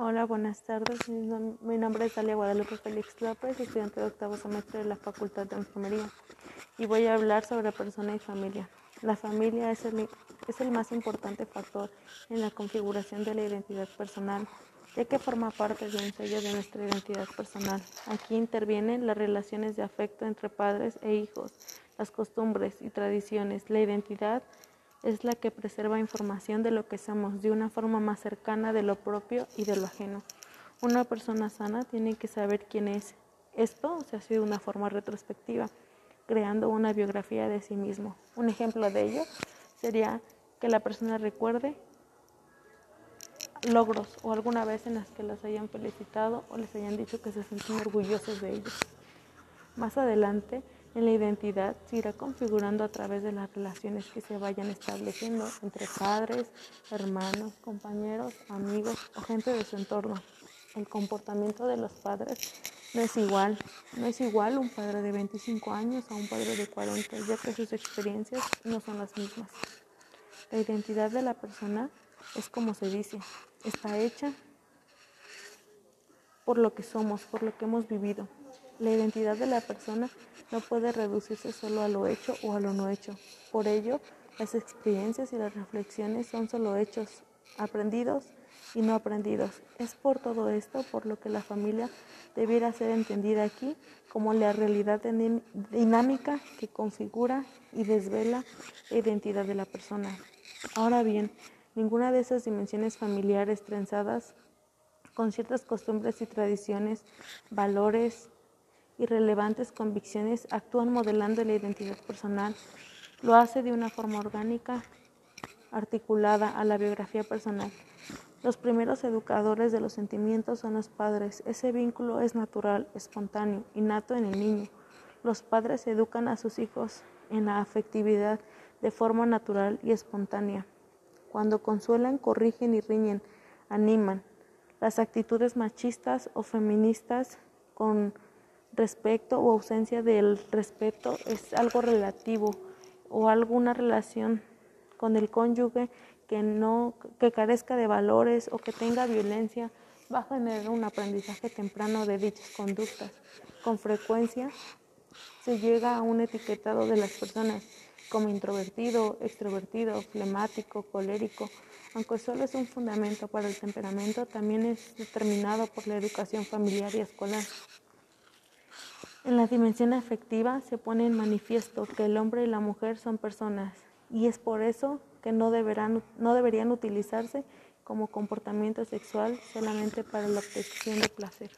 Hola, buenas tardes. Mi nombre es Dalia Guadalupe Félix López, estudiante de octavo semestre de la Facultad de Enfermería, y voy a hablar sobre persona y familia. La familia es el, es el más importante factor en la configuración de la identidad personal, ya que forma parte de un sello de nuestra identidad personal. Aquí intervienen las relaciones de afecto entre padres e hijos, las costumbres y tradiciones, la identidad, es la que preserva información de lo que somos de una forma más cercana de lo propio y de lo ajeno. Una persona sana tiene que saber quién es. Esto se hace de una forma retrospectiva, creando una biografía de sí mismo. Un ejemplo de ello sería que la persona recuerde logros o alguna vez en las que los hayan felicitado o les hayan dicho que se sienten orgullosos de ellos. Más adelante, en la identidad se irá configurando a través de las relaciones que se vayan estableciendo entre padres, hermanos, compañeros, amigos o gente de su entorno. El comportamiento de los padres no es igual, no es igual un padre de 25 años a un padre de 40, ya que sus experiencias no son las mismas. La identidad de la persona es como se dice, está hecha por lo que somos, por lo que hemos vivido. La identidad de la persona no puede reducirse solo a lo hecho o a lo no hecho. Por ello, las experiencias y las reflexiones son solo hechos aprendidos y no aprendidos. Es por todo esto por lo que la familia debiera ser entendida aquí como la realidad dinámica que configura y desvela la identidad de la persona. Ahora bien, ninguna de esas dimensiones familiares trenzadas con ciertas costumbres y tradiciones, valores, y relevantes convicciones actúan modelando la identidad personal. Lo hace de una forma orgánica, articulada a la biografía personal. Los primeros educadores de los sentimientos son los padres. Ese vínculo es natural, espontáneo, innato en el niño. Los padres educan a sus hijos en la afectividad de forma natural y espontánea. Cuando consuelan, corrigen y riñen, animan. Las actitudes machistas o feministas con respeto o ausencia del respeto es algo relativo o alguna relación con el cónyuge que no que carezca de valores o que tenga violencia va a generar un aprendizaje temprano de dichas conductas. Con frecuencia se llega a un etiquetado de las personas como introvertido, extrovertido, flemático, colérico, aunque solo es un fundamento para el temperamento, también es determinado por la educación familiar y escolar. En la dimensión afectiva se pone en manifiesto que el hombre y la mujer son personas y es por eso que no, deberán, no deberían utilizarse como comportamiento sexual solamente para la obtención de placer.